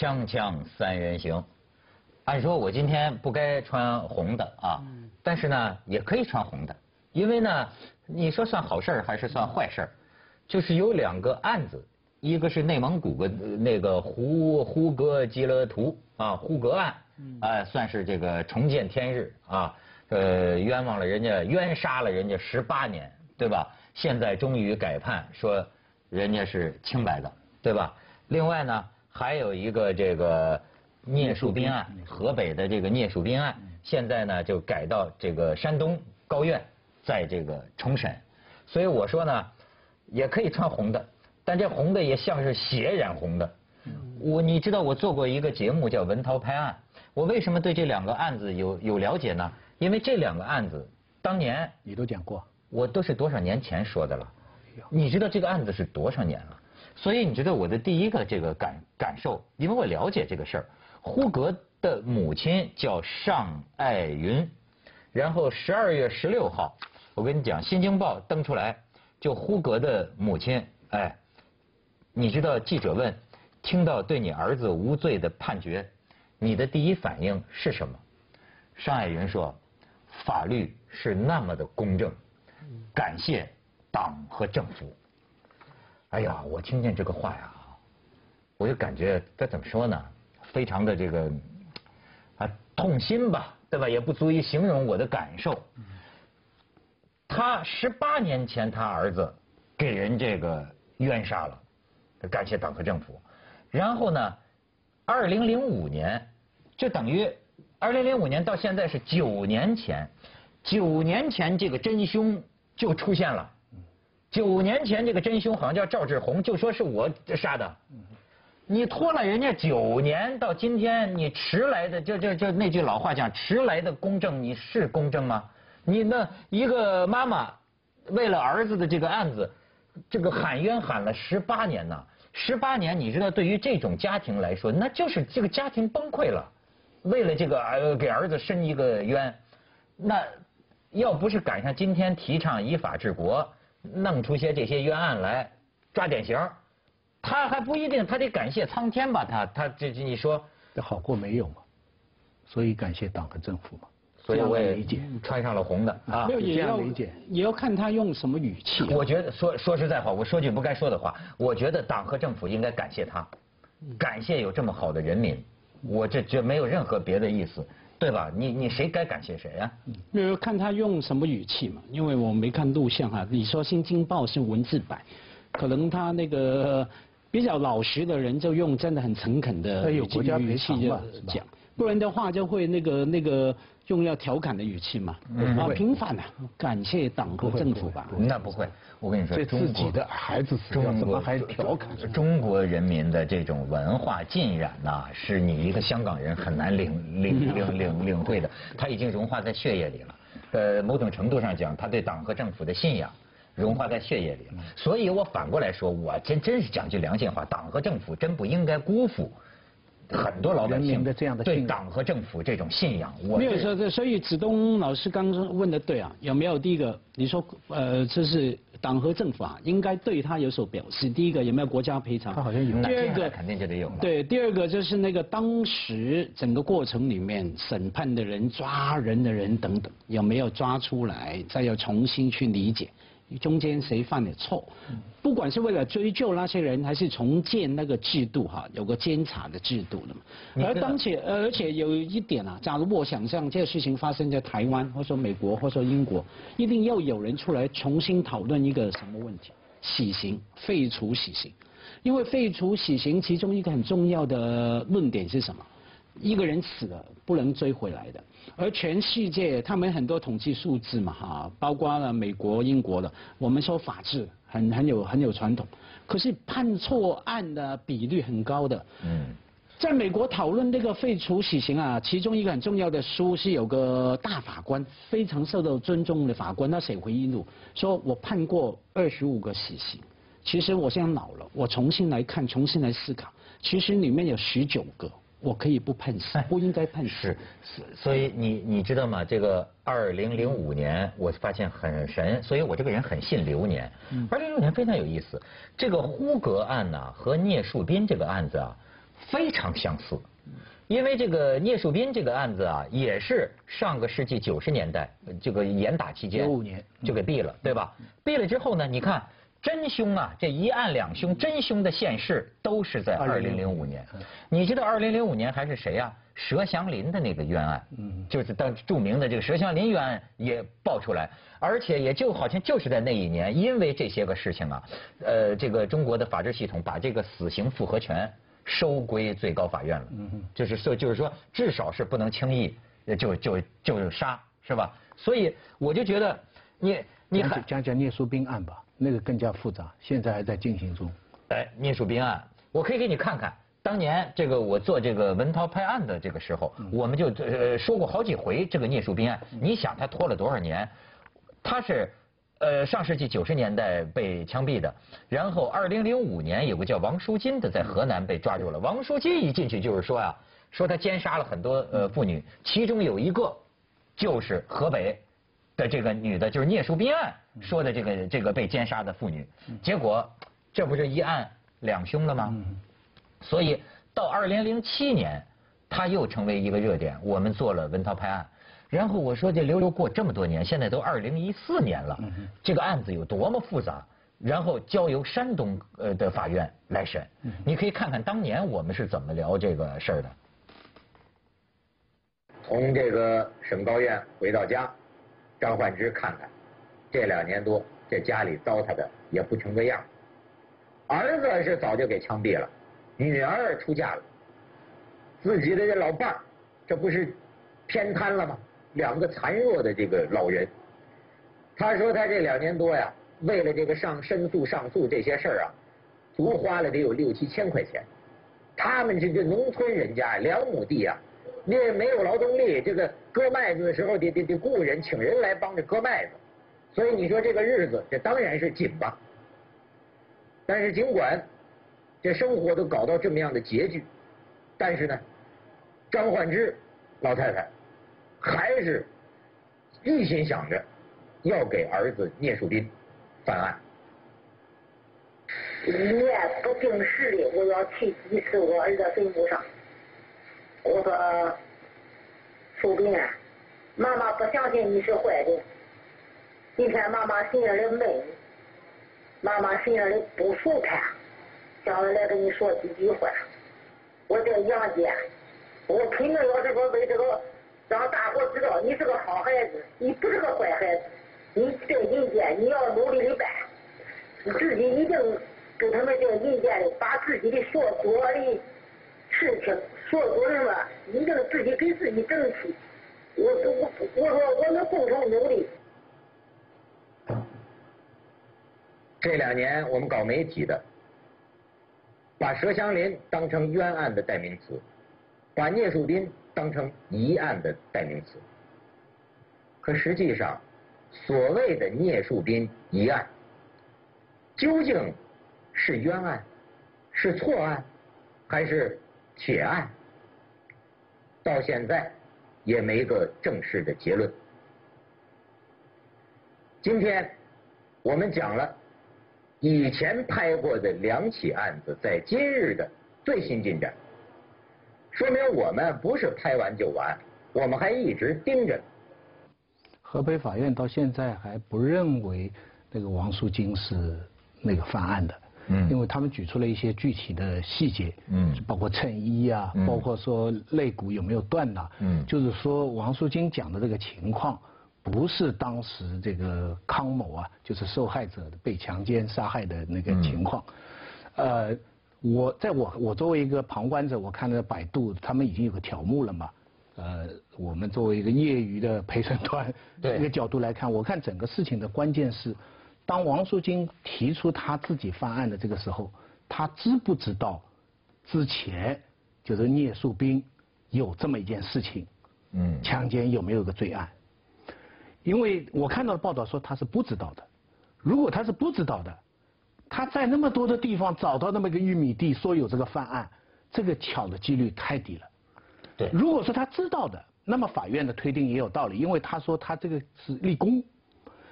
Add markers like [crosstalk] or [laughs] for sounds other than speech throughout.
锵锵三人行，按说我今天不该穿红的啊，但是呢也可以穿红的，因为呢，你说算好事还是算坏事就是有两个案子，一个是内蒙古的那个胡胡格吉勒图啊胡格案，啊算是这个重见天日啊，呃冤枉了人家冤杀了人家十八年，对吧？现在终于改判说人家是清白的，对吧？另外呢。还有一个这个聂树斌案，河北的这个聂树斌案，现在呢就改到这个山东高院在这个重审，所以我说呢，也可以穿红的，但这红的也像是血染红的。我你知道我做过一个节目叫《文涛拍案》，我为什么对这两个案子有有了解呢？因为这两个案子当年你都讲过，我都是多少年前说的了。你知道这个案子是多少年了？所以你觉得我的第一个这个感感受，因为我了解这个事儿。呼格的母亲叫尚爱云，然后十二月十六号，我跟你讲，《新京报》登出来，就呼格的母亲，哎，你知道记者问，听到对你儿子无罪的判决，你的第一反应是什么？尚爱云说，法律是那么的公正，感谢党和政府。哎呀，我听见这个话呀，我就感觉该怎么说呢？非常的这个啊痛心吧，对吧？也不足以形容我的感受。他十八年前他儿子给人这个冤杀了，感谢党和政府。然后呢，二零零五年，就等于二零零五年到现在是九年前，九年前这个真凶就出现了。九年前这个真凶好像叫赵志红，就说是我杀的。你拖了人家九年，到今天你迟来的，就就就那句老话讲，迟来的公正，你是公正吗？你那一个妈妈为了儿子的这个案子，这个喊冤喊了十八年呐，十八年，你知道对于这种家庭来说，那就是这个家庭崩溃了。为了这个儿给儿子伸一个冤，那要不是赶上今天提倡依法治国。弄出些这些冤案来抓典型，他还不一定，他得感谢苍天吧？他他这你说这好过没有嘛？所以感谢党和政府嘛。所以我也理解，穿上了红的啊。没有也要理解，也要看他用什么语气。我觉得说说实在话，我说句不该说的话，我觉得党和政府应该感谢他，感谢有这么好的人民。我这这没有任何别的意思。对吧？你你谁该感谢谁呀？比如看他用什么语气嘛？因为我没看录像哈。你说《新京报》是文字版，可能他那个比较老实的人就用真的很诚恳的语气讲，不然的话就会那个那个。用要调侃的语气嘛？啊，平反啊，感谢党和政府吧。那不会，我跟你说，这自己的孩子死掉怎么还调侃？中国人民的这种文化浸染呐，是你一个香港人很难领领领领领会的。他已经融化在血液里了。呃，某种程度上讲，他对党和政府的信仰融化在血液里了。所以我反过来说，我真真是讲句良心话，党和政府真不应该辜负。很多老百姓的这样的对党和政府这种信仰，我没有说这，所以子东老师刚刚问的对啊，有没有第一个？你说呃，这是党和政府啊，应该对他有所表示。第一个有没有国家赔偿？他好像有。第二个肯定就得有。对，第二个就是那个当时整个过程里面审判的人、抓人的人等等，有没有抓出来？再要重新去理解。中间谁犯的错？不管是为了追究那些人，还是重建那个制度，哈，有个监察的制度的嘛。而当且，而且有一点啊，假如我想象这个事情发生在台湾，或者说美国，或者说英国，一定要有人出来重新讨论一个什么问题？死刑，废除死刑。因为废除死刑，其中一个很重要的论点是什么？一个人死了不能追回来的，而全世界他们很多统计数字嘛哈，包括了美国、英国的，我们说法治很很有很有传统，可是判错案的比率很高的。嗯，在美国讨论这个废除死刑啊，其中一个很重要的书是有个大法官非常受到尊重的法官，他写回忆录说，我判过二十五个死刑，其实我现在老了，我重新来看，重新来思考，其实里面有十九个。我可以不判死，不应该判死。是，所以你你知道吗？这个二零零五年，我发现很神，所以我这个人很信流年。二零零五年非常有意思，这个呼格案呢和聂树斌这个案子啊，非常相似。因为这个聂树斌这个案子啊，也是上个世纪九十年代这个严打期间，九五年就给毙了，对吧？毙了之后呢，你看真凶啊，这一案两凶，真凶的现世都是在二零零五年。你知道二零零五年还是谁啊？佘祥林的那个冤案，嗯，就是当著名的这个佘祥林冤案也爆出来，而且也就好像就是在那一年，因为这些个事情啊，呃，这个中国的法治系统把这个死刑复核权。收归最高法院了，就是说，就是说，至少是不能轻易就就就杀，是吧？所以我就觉得，你你讲讲讲聂树斌案吧，那个更加复杂，现在还在进行中。哎，聂树斌案，我可以给你看看，当年这个我做这个文涛拍案的这个时候，我们就呃说过好几回这个聂树斌案。你想他拖了多少年？他是。呃，上世纪九十年代被枪毙的，然后二零零五年有个叫王书金的在河南被抓住了。王书金一进去就是说呀，说他奸杀了很多呃妇女，其中有一个就是河北的这个女的，就是聂树斌案说的这个这个被奸杀的妇女。结果这不是一案两凶了吗？所以到二零零七年，他又成为一个热点，我们做了文涛拍案。然后我说这溜溜过这么多年，现在都二零一四年了，这个案子有多么复杂，然后交由山东呃的法院来审，你可以看看当年我们是怎么聊这个事儿的。从这个省高院回到家，张焕之看看，这两年多这家里糟蹋的也不成个样，儿子是早就给枪毙了，女儿出嫁了，自己的这老伴儿，这不是偏瘫了吗？两个残弱的这个老人，他说他这两年多呀，为了这个上申诉、上诉这些事儿啊，足花了得有六七千块钱。他们这这农村人家两亩地啊，因为没有劳动力，这个割麦子的时候得得得雇人，请人来帮着割麦子，所以你说这个日子这当然是紧吧。但是尽管这生活都搞到这么样的拮据，但是呢，张焕之老太太。还是一心想着要给儿子聂树斌翻案。年不定时的，我要去几次我儿子坟墓上。我说，树斌啊，妈妈不相信你是坏人。今天妈妈心眼里闷，妈妈心眼里不舒坦，想来跟你说几句话。我在杨家，我肯定要这个为这个。让大伙知道你是个好孩子，你不是个坏孩子。你这银件你要努力的办，你自己一定跟他们这个银件的，把自己的所做的事情、所做什么，一定自己给自己争取。我我我说我们共同努力。这两年我们搞媒体的，把佘祥林当成冤案的代名词，把聂树斌。当成疑案的代名词，可实际上，所谓的聂树斌疑案，究竟是冤案、是错案，还是铁案？到现在也没个正式的结论。今天我们讲了以前拍过的两起案子在今日的最新进展。说明我们不是拍完就完，我们还一直盯着。河北法院到现在还不认为那个王淑金是那个犯案的，嗯，因为他们举出了一些具体的细节，嗯，包括衬衣啊，包括说肋骨有没有断呐，嗯，就是说王淑金讲的这个情况，不是当时这个康某啊，就是受害者被强奸杀害的那个情况，呃。我在我我作为一个旁观者，我看了百度，他们已经有个条目了嘛。呃，我们作为一个业余的陪审团，一个角度来看，我看整个事情的关键是，当王淑金提出他自己犯案的这个时候，他知不知道之前就是聂树斌有这么一件事情？嗯，强奸有没有个罪案？因为我看到的报道说他是不知道的。如果他是不知道的。他在那么多的地方找到那么一个玉米地，说有这个犯案，这个巧的几率太低了。对，如果说他知道的，那么法院的推定也有道理，因为他说他这个是立功。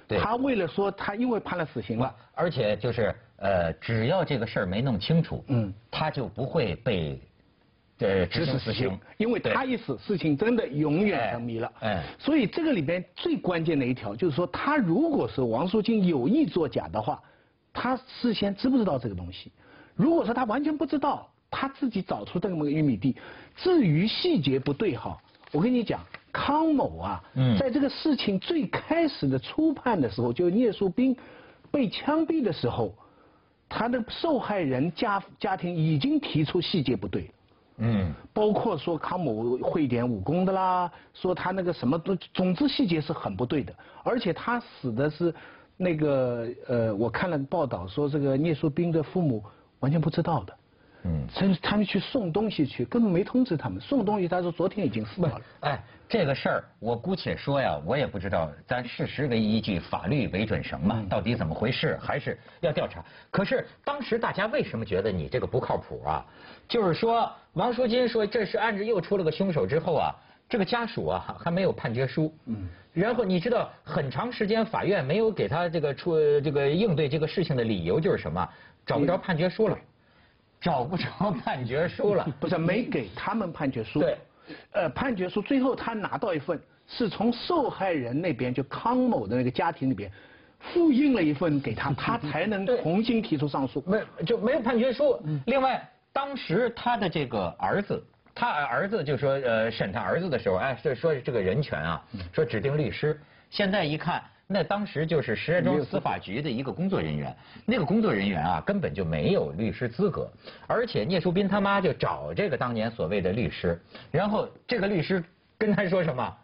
对。他为了说他因为判了死刑了，而且就是呃，只要这个事儿没弄清楚，嗯，他就不会被对，执行死刑，因为他一死，事情真的永远成谜了。哎，所以这个里边最关键的一条就是说，他如果是王淑金有意作假的话，他事先知不知道这个东西？如果说他完全不知道，他自己找出这么个玉米地，至于细节不对哈，我跟你讲，康某啊，在这个事情最开始的初判的时候，就聂树斌被枪毙的时候，他的受害人家家庭已经提出细节不对。嗯，包括说康某会点武功的啦，说他那个什么都，总之细节是很不对的，而且他死的是那个呃，我看了报道说这个聂树斌的父母完全不知道的。嗯，甚至他们去送东西去，根本没通知他们送东西。他说昨天已经死了。哎，这个事儿我姑且说呀，我也不知道，咱事实为依据，法律为准绳嘛，到底怎么回事，还是要调查。可是当时大家为什么觉得你这个不靠谱啊？就是说王淑金说这是案子又出了个凶手之后啊，这个家属啊还没有判决书。嗯。然后你知道很长时间法院没有给他这个出这个应对这个事情的理由就是什么？找不着判决书了。找不着判决书了，[laughs] 不是没给他们判决书。对，呃，判决书最后他拿到一份，是从受害人那边就康某的那个家庭里边复印了一份给他，[laughs] 他才能重新提出上诉。没就没有判决书。另外，当时他的这个儿子，他儿子就说，呃，审他儿子的时候，哎，说说这个人权啊，说指定律师。现在一看。那当时就是石家庄司法局的一个工作人员，那个工作人员啊根本就没有律师资格，而且聂树斌他妈就找这个当年所谓的律师，然后这个律师跟他说什么？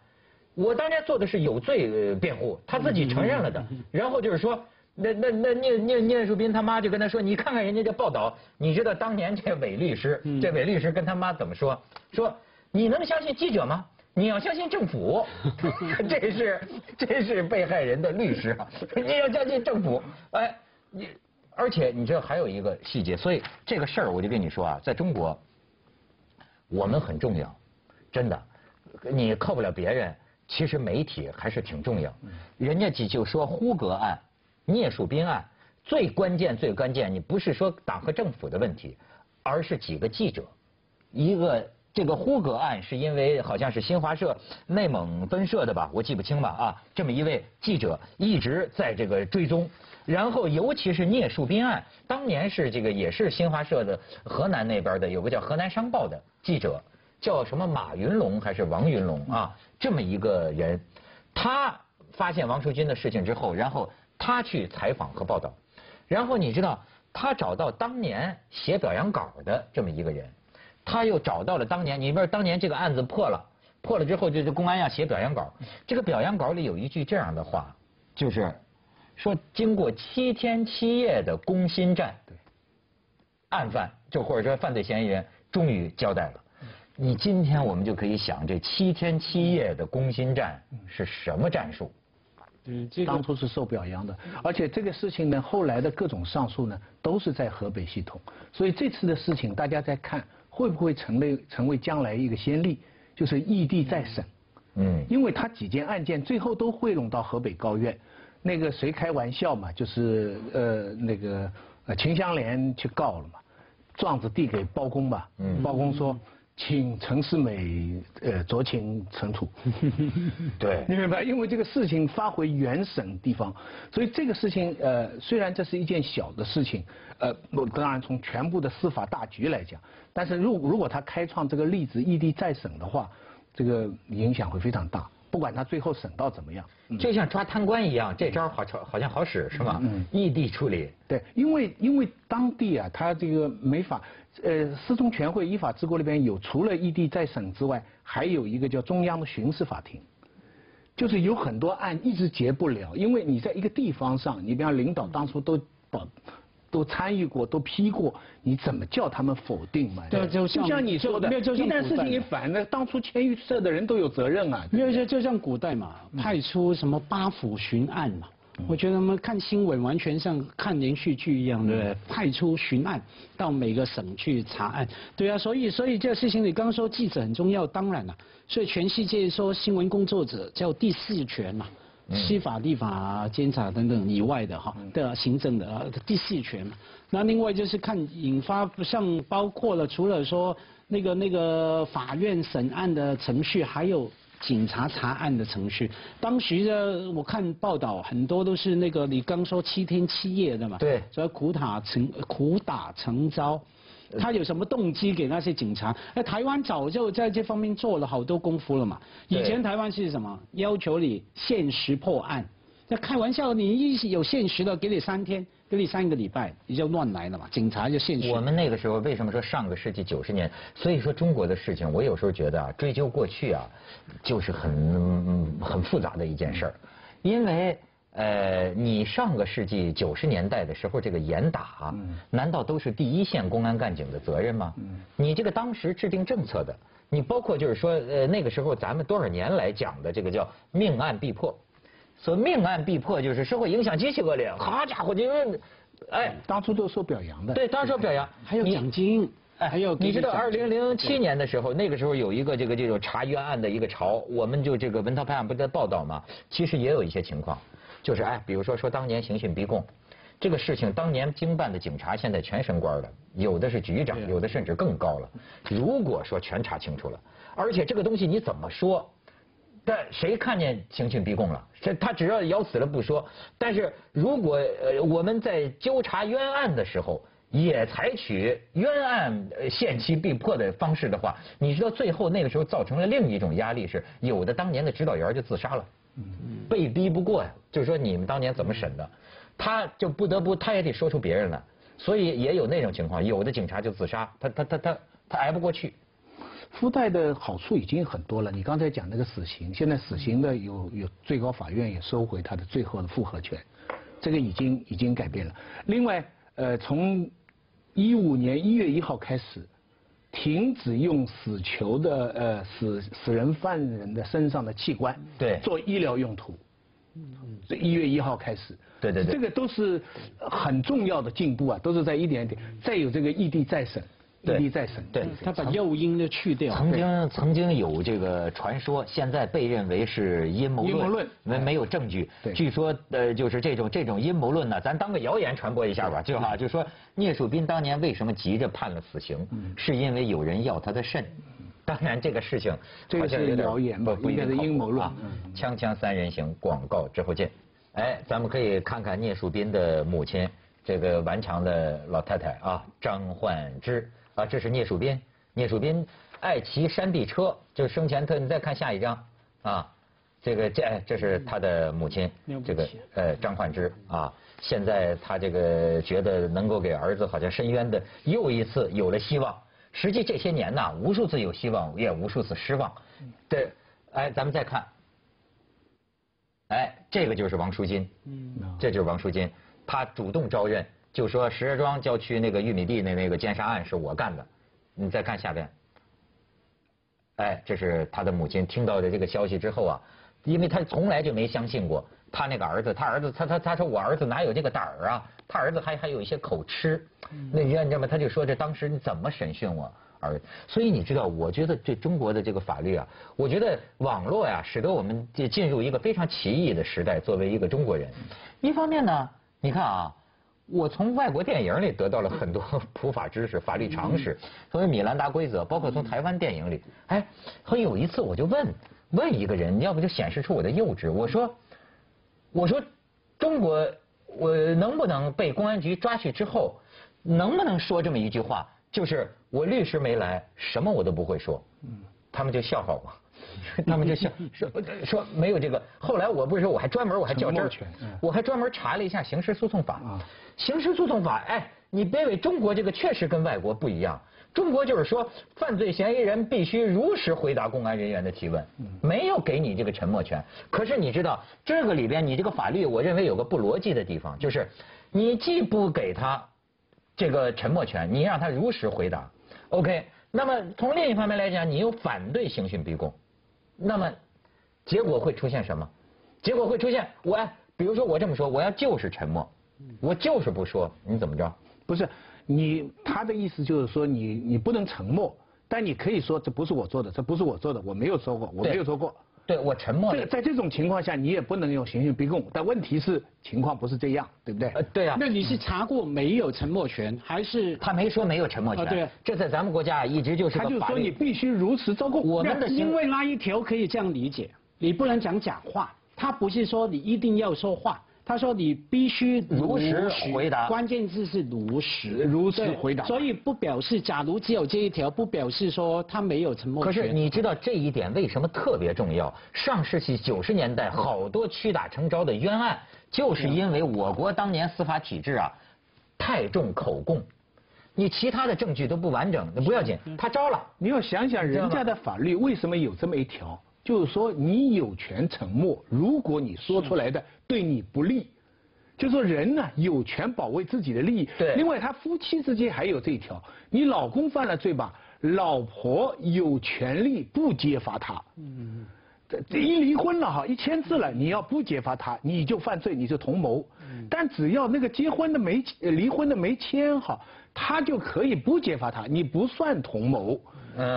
我当年做的是有罪辩护，他自己承认了的。[laughs] 然后就是说，那那那聂聂聂树斌他妈就跟他说，你看看人家这报道，你知道当年这伪律师，这伪律师跟他妈怎么说？说你能相信记者吗？你要相信政府，[laughs] 这是这是被害人的律师啊，你要相信政府。哎，你而且你知道还有一个细节，所以这个事儿我就跟你说啊，在中国，我们很重要，真的，你靠不了别人，其实媒体还是挺重要。人家就就说呼格案、聂树斌案，最关键最关键，你不是说党和政府的问题，而是几个记者，一个。这个呼格案是因为好像是新华社内蒙分社的吧，我记不清了啊。这么一位记者一直在这个追踪，然后尤其是聂树斌案，当年是这个也是新华社的河南那边的有个叫河南商报的记者，叫什么马云龙还是王云龙啊？这么一个人，他发现王淑君的事情之后，然后他去采访和报道，然后你知道他找到当年写表扬稿的这么一个人。他又找到了当年，你说当年这个案子破了，破了之后就是公安要写表扬稿，这个表扬稿里有一句这样的话，就是说经过七天七夜的攻心战，案犯就或者说犯罪嫌疑人终于交代了。你今天我们就可以想，这七天七夜的攻心战是什么战术？嗯，当初是受表扬的，而且这个事情呢，后来的各种上诉呢，都是在河北系统，所以这次的事情大家在看。会不会成为成为将来一个先例？就是异地再审，嗯，因为他几件案件最后都汇拢到河北高院，那个谁开玩笑嘛？就是呃那个呃秦香莲去告了嘛，状子递给包公吧，嗯，包公说。请陈世美呃酌情惩处，[laughs] 对，你明白？因为这个事情发回原审地方，所以这个事情呃虽然这是一件小的事情，呃当然从全部的司法大局来讲，但是如如果他开创这个例子异地再审的话，这个影响会非常大。不管他最后审到怎么样，就像抓贪官一样，这招好好像好使是吧？异地处理。对，因为因为当地啊，他这个没法。呃，四中全会依法治国里边有，除了异地再审之外，还有一个叫中央的巡视法庭，就是有很多案一直结不了，因为你在一个地方上，你比方领导当初都保都参与过，都批过，你怎么叫他们否定嘛？对，就像你说的，一旦事情一反，那当初签预设的人都有责任啊。没有，就就像古代嘛，派出什么八府巡案嘛。我觉得我们看新闻完全像看连续剧一样，对不对？派出巡案到每个省去查案，对啊，所以所以这个事情你刚刚说记者很重要，当然了，所以全世界说新闻工作者叫第四权嘛，司法、立法、监察等等以外的哈的行政的第四权嘛。那另外就是看引发像包括了除了说那个那个法院审案的程序，还有警察查案的程序。当时呢我看报道，很多都是那个你刚说七天七夜的嘛，对，所以苦打成苦打成招。他有什么动机给那些警察？那台湾早就在这方面做了好多功夫了嘛。以前台湾是什么？要求你限时破案。那开玩笑，你一有限时的，给你三天，给你三个礼拜，你就乱来了嘛。警察就限时。我们那个时候为什么说上个世纪九十年？所以说中国的事情，我有时候觉得啊，追究过去啊，就是很很复杂的一件事儿，因为。呃，你上个世纪九十年代的时候，这个严打，难道都是第一线公安干警的责任吗？你这个当时制定政策的，你包括就是说，呃，那个时候咱们多少年来讲的这个叫命案必破，说命案必破就是社会影响极其恶劣，好家伙，就是，哎，当初都受表扬的，对，当时受表扬，还有奖金，哎，还有，你知道二零零七年的时候，那个时候有一个这个这种查冤案的一个潮，我们就这个文涛拍案不在报道吗？其实也有一些情况。就是哎，比如说说当年刑讯逼供，这个事情当年经办的警察现在全升官了，有的是局长，有的甚至更高了。如果说全查清楚了，而且这个东西你怎么说？但谁看见刑讯逼供了？这他只要咬死了不说。但是如果呃我们在纠察冤案的时候也采取冤案限期必破的方式的话，你知道最后那个时候造成了另一种压力是，有的当年的指导员就自杀了。被逼不过呀，就是说你们当年怎么审的，他就不得不他也得说出别人来，所以也有那种情况，有的警察就自杀，他他他他他挨不过去。附带的好处已经很多了，你刚才讲那个死刑，现在死刑的有有最高法院也收回他的最后的复核权，这个已经已经改变了。另外，呃，从一五年一月一号开始。停止用死囚的呃死死人犯人的身上的器官对做医疗用途，这一月一号开始，对对对，这个都是很重要的进步啊，都是在一点一点。再有这个异地再审，异地再审，对，他把诱因的去掉。曾经曾经有这个传说，现在被认为是阴谋论，没没有证据。据说呃就是这种这种阴谋论呢，咱当个谣言传播一下吧，就哈就说。聂树斌当年为什么急着判了死刑？是因为有人要他的肾。当然，这个事情好像有点谣言吧，不一定是阴谋论。锵锵三人行，广告之后见。哎，咱们可以看看聂树斌的母亲，这个顽强的老太太啊，张焕芝啊，这是聂树斌。聂树斌爱骑山地车，就是生前特。你再看下一张啊，这个这这是他的母亲，这个呃张焕之啊。现在他这个觉得能够给儿子好像伸冤的又一次有了希望。实际这些年呐，无数次有希望，也无数次失望。对，哎，咱们再看，哎，这个就是王书金，嗯，这就是王书金，他主动招认，就说石家庄郊区那个玉米地那那个奸杀案是我干的。你再看下边，哎，这是他的母亲听到的这个消息之后啊，因为他从来就没相信过。他那个儿子，他儿子，他他他说我儿子哪有这个胆儿啊？他儿子还还有一些口吃，那你知道吗？他就说这当时你怎么审讯我儿子？所以你知道，我觉得对中国的这个法律啊，我觉得网络呀，使得我们进进入一个非常奇异的时代。作为一个中国人，一方面呢，你看啊，我从外国电影里得到了很多 [laughs] 普法知识、法律常识，所谓米兰达规则，包括从台湾电影里，哎，很有一次我就问问一个人，要不就显示出我的幼稚，我说。我说，中国，我能不能被公安局抓去之后，能不能说这么一句话？就是我律师没来，什么我都不会说。嗯，他们就笑话我，[laughs] 他们就笑 [laughs] 说说没有这个。后来我不是说我还专门我还较真儿，我还专门查了一下刑事诉讼法。刑事诉讼法，哎，你别以为中国这个确实跟外国不一样。中国就是说，犯罪嫌疑人必须如实回答公安人员的提问，没有给你这个沉默权。可是你知道，这个里边你这个法律，我认为有个不逻辑的地方，就是你既不给他这个沉默权，你让他如实回答，OK？那么从另一方面来讲，你又反对刑讯逼供，那么结果会出现什么？结果会出现我，比如说我这么说，我要就是沉默，我就是不说，你怎么着？不是。你他的意思就是说，你你不能沉默，但你可以说这不是我做的，这不是我做的，我没有说过，我没有说过。对我沉默。在这种情况下，你也不能用刑讯逼供。但问题是，情况不是这样，对不对？呃，对啊。那你是查过没有沉默权，还是他没说没有沉默权？对，这在咱们国家一直就是他就说你必须如实招供。我们的因为那一条可以这样理解，你不能讲假话。他不是说你一定要说话。他说：“你必须如实回答，关键字是如实，如实回答。所以不表示，假如只有这一条，不表示说他没有沉默可是你知道这一点为什么特别重要？上世纪九十年代，好多屈打成招的冤案，就是因为我国当年司法体制啊，太重口供，你其他的证据都不完整，那不要紧，他招了。你要想想人家的法律为什么有这么一条？就是说你有权沉默，如果你说出来的。”对你不利，就说人呢有权保卫自己的利益。对。另外，他夫妻之间还有这一条：你老公犯了罪吧，老婆有权利不揭发他。嗯。这这一离婚了哈，一签字了，你要不揭发他，你就犯罪，你就同谋。嗯。但只要那个结婚的没离婚的没签哈，他就可以不揭发他，你不算同谋。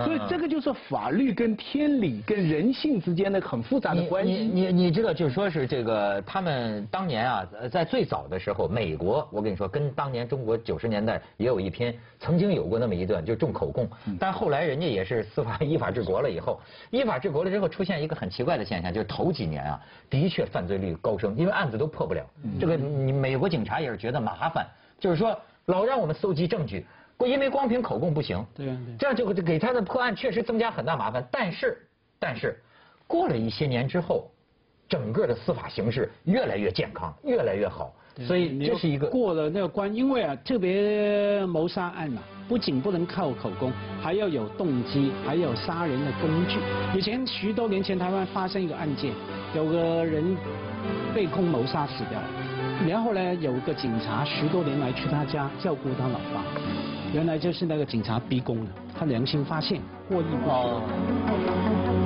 所以这个就是法律跟天理跟人性之间的很复杂的关系。你你你你知道，就是说是这个他们当年啊，在最早的时候，美国我跟你说，跟当年中国九十年代也有一拼，曾经有过那么一段，就重口供。但后来人家也是司法依法治国了以后，依法治国了之后，出现一个很奇怪的现象，就是头几年啊，的确犯罪率高升，因为案子都破不了。这个你美国警察也是觉得麻烦，就是说老让我们搜集证据。因为光凭口供不行，对，这样就给他的破案确实增加很大麻烦。但是，但是，过了一些年之后，整个的司法形势越来越健康，越来越好。所以这是一个过了那个关，因为啊，特别谋杀案嘛，不仅不能靠口供，还要有动机，还有杀人的工具。以前许多年前台湾发生一个案件，有个人被控谋杀死掉了，然后呢，有个警察十多年来去他家照顾他老爸。原来就是那个警察逼供的，他良心发现，获益不浅。